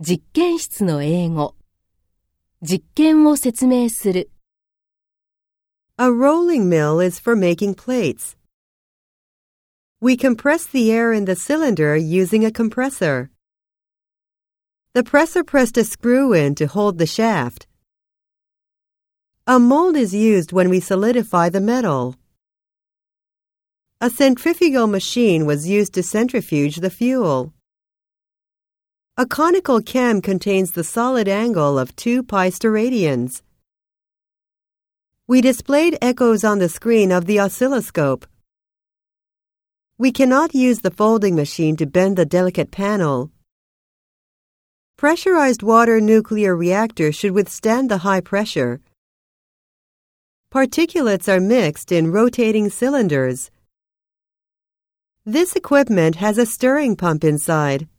実験室の英語実験を説明する A rolling mill is for making plates. We compress the air in the cylinder using a compressor. The presser pressed a screw in to hold the shaft. A mold is used when we solidify the metal. A centrifugal machine was used to centrifuge the fuel. A conical cam contains the solid angle of two pi steradians. We displayed echoes on the screen of the oscilloscope. We cannot use the folding machine to bend the delicate panel. Pressurized water nuclear reactor should withstand the high pressure. Particulates are mixed in rotating cylinders. This equipment has a stirring pump inside.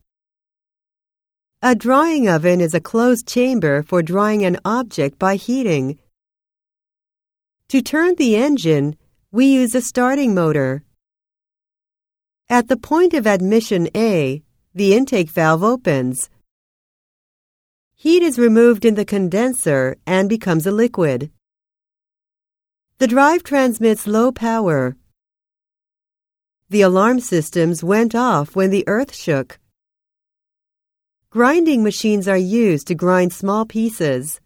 A drying oven is a closed chamber for drying an object by heating. To turn the engine, we use a starting motor. At the point of admission A, the intake valve opens. Heat is removed in the condenser and becomes a liquid. The drive transmits low power. The alarm systems went off when the earth shook. Grinding machines are used to grind small pieces.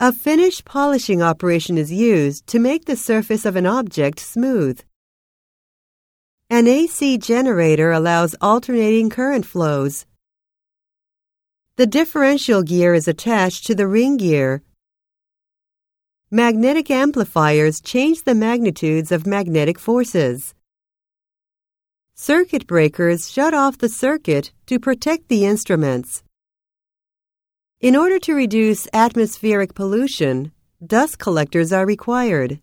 A finish polishing operation is used to make the surface of an object smooth. An AC generator allows alternating current flows. The differential gear is attached to the ring gear. Magnetic amplifiers change the magnitudes of magnetic forces. Circuit breakers shut off the circuit to protect the instruments. In order to reduce atmospheric pollution, dust collectors are required.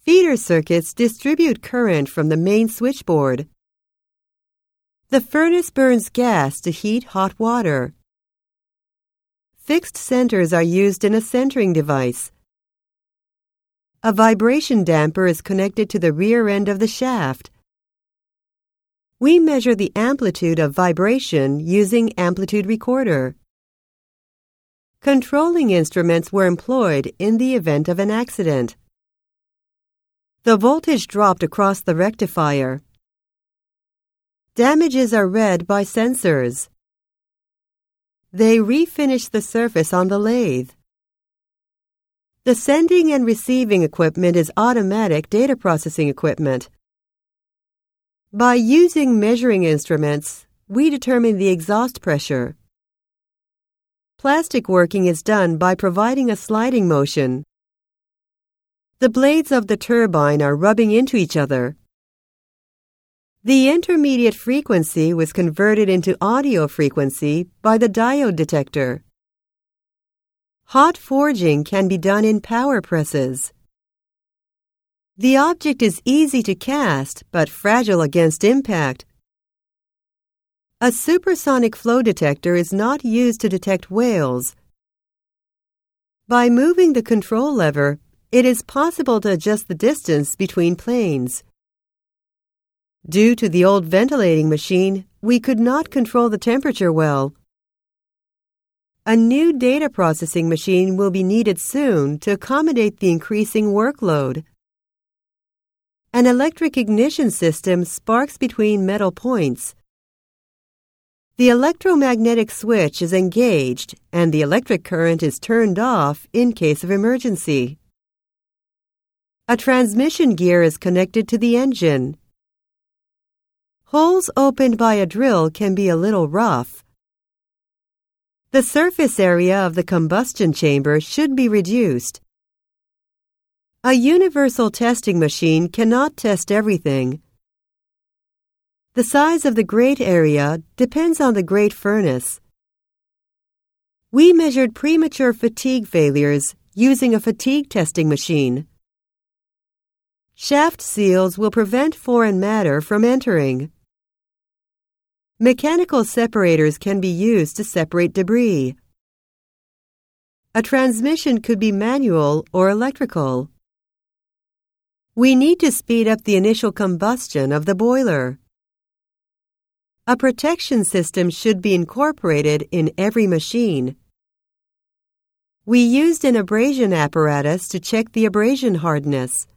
Feeder circuits distribute current from the main switchboard. The furnace burns gas to heat hot water. Fixed centers are used in a centering device. A vibration damper is connected to the rear end of the shaft. We measure the amplitude of vibration using amplitude recorder. Controlling instruments were employed in the event of an accident. The voltage dropped across the rectifier. Damages are read by sensors. They refinish the surface on the lathe. The sending and receiving equipment is automatic data processing equipment. By using measuring instruments, we determine the exhaust pressure. Plastic working is done by providing a sliding motion. The blades of the turbine are rubbing into each other. The intermediate frequency was converted into audio frequency by the diode detector. Hot forging can be done in power presses. The object is easy to cast but fragile against impact. A supersonic flaw detector is not used to detect whales. By moving the control lever, it is possible to adjust the distance between planes. Due to the old ventilating machine, we could not control the temperature well. A new data processing machine will be needed soon to accommodate the increasing workload. An electric ignition system sparks between metal points. The electromagnetic switch is engaged and the electric current is turned off in case of emergency. A transmission gear is connected to the engine. Holes opened by a drill can be a little rough. The surface area of the combustion chamber should be reduced. A universal testing machine cannot test everything. The size of the grate area depends on the grate furnace. We measured premature fatigue failures using a fatigue testing machine. Shaft seals will prevent foreign matter from entering. Mechanical separators can be used to separate debris. A transmission could be manual or electrical. We need to speed up the initial combustion of the boiler. A protection system should be incorporated in every machine. We used an abrasion apparatus to check the abrasion hardness.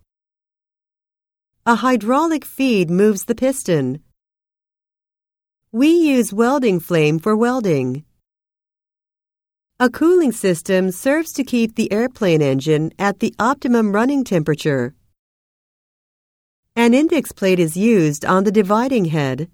A hydraulic feed moves the piston. We use welding flame for welding. A cooling system serves to keep the airplane engine at the optimum running temperature. An index plate is used on the dividing head.